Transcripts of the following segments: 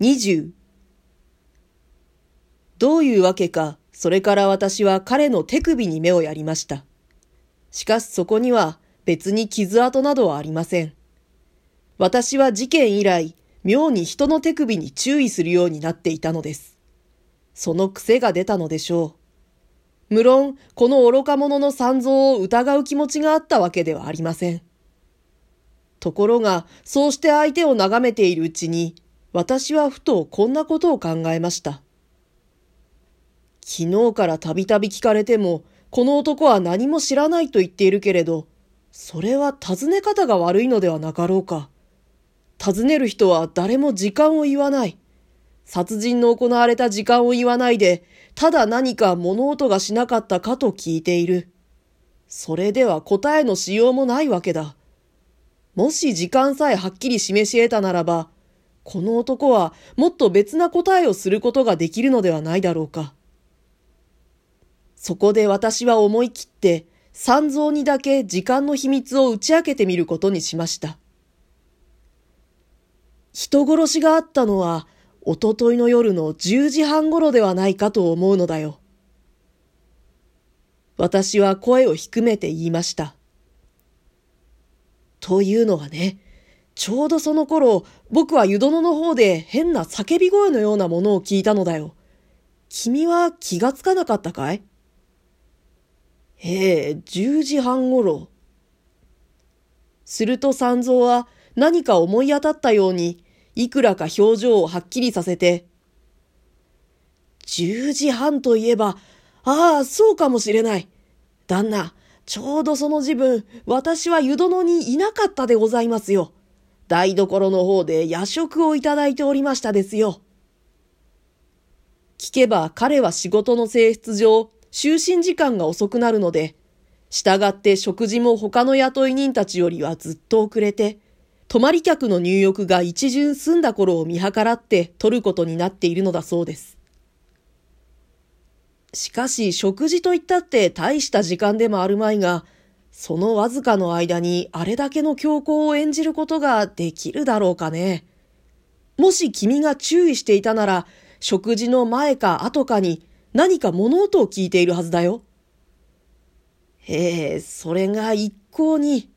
20どういうわけか、それから私は彼の手首に目をやりました。しかしそこには別に傷跡などはありません。私は事件以来、妙に人の手首に注意するようになっていたのです。その癖が出たのでしょう。無論、この愚か者の三蔵を疑う気持ちがあったわけではありません。ところが、そうして相手を眺めているうちに、私はふとこんなことを考えました。昨日からたびたび聞かれても、この男は何も知らないと言っているけれど、それは尋ね方が悪いのではなかろうか。尋ねる人は誰も時間を言わない。殺人の行われた時間を言わないで、ただ何か物音がしなかったかと聞いている。それでは答えのしようもないわけだ。もし時間さえはっきり示し得たならば、この男はもっと別な答えをすることができるのではないだろうか。そこで私は思い切って三蔵にだけ時間の秘密を打ち明けてみることにしました。人殺しがあったのは、おとといの夜の10時半頃ではないかと思うのだよ。私は声を低めて言いました。というのはね、ちょうどその頃、僕は湯殿の方で変な叫び声のようなものを聞いたのだよ。君は気がつかなかったかい？ええ、10時半頃。すると三蔵は何か思い当たったように、いくらか表情をはっきりさせて、10時半といえば、ああ、そうかもしれない。旦那、ちょうどその時分、私は湯殿にいなかったでございますよ。台所の方で夜食をいただいておりましたですよ。聞けば彼は仕事の性質上、就寝時間が遅くなるので、従って食事も他の雇い人たちよりはずっと遅れて、泊まり客の入浴が一巡済んだ頃を見計らって取ることになっているのだそうです。しかし食事といったって大した時間でもあるまいが、そのわずかの間にあれだけの強行を演じることができるだろうかね。もし君が注意していたなら、食事の前か後かに何か物音を聞いているはずだよ。ええ、それが一向に。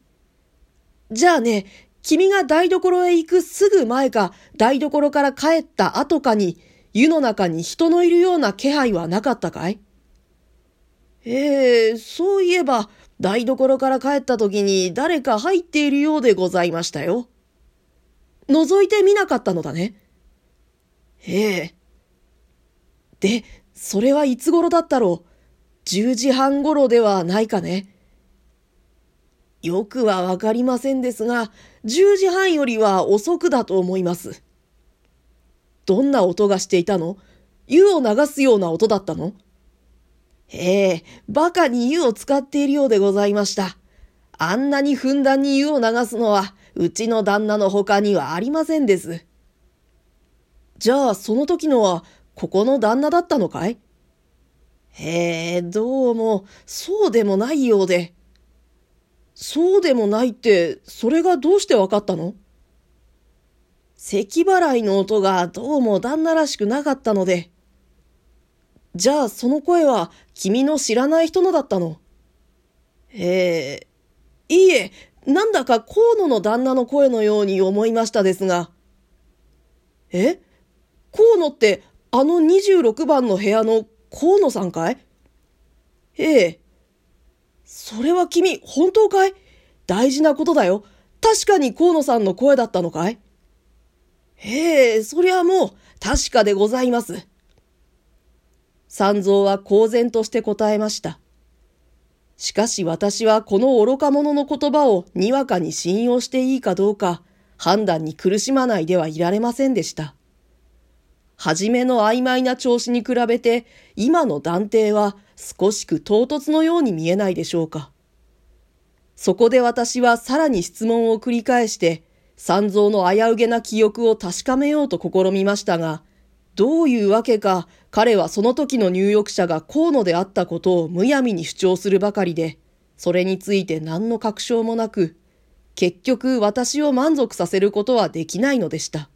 じゃあね、君が台所へ行くすぐ前か、台所から帰った後かに、湯の中に人のいるような気配はなかったかい？ええ、そういえば、台所から帰った時に誰か入っているようでございましたよ。覗いてみなかったのだね。ええ。で、それはいつ頃だったろう？10時半頃ではないかね。よくはわかりませんですが、10時半よりは遅くだと思います。どんな音がしていたの？湯を流すような音だったの？ええ、馬鹿に湯を使っているようでございました。あんなにふんだんに湯を流すのは、うちの旦那の他にはありませんです。じゃあ、その時のは、ここの旦那だったのかい？へえ、どうも、そうでもないようで。そうでもないって、それがどうしてわかったの？咳払いの音がどうも旦那らしくなかったので。じゃあその声は君の知らない人のだったの？ええ、いいえ、なんだか河野の旦那の声のように思いましたですが。え？河野ってあの26番の部屋の河野さんかい？ええ。それは君、本当かい？大事なことだよ。確かに河野さんの声だったのかい？ええ、そりゃもう、確かでございます。三蔵は公然として答えました。しかし私はこの愚か者の言葉をにわかに信用していいかどうか判断に苦しまないではいられませんでした。はじめの曖昧な調子に比べて、今の断定は少しく唐突のように見えないでしょうか。そこで私はさらに質問を繰り返して、三蔵の危うげな記憶を確かめようと試みましたが、どういうわけか彼はその時の入浴者が河野であったことをむやみに主張するばかりで、それについて何の確証もなく、結局私を満足させることはできないのでした。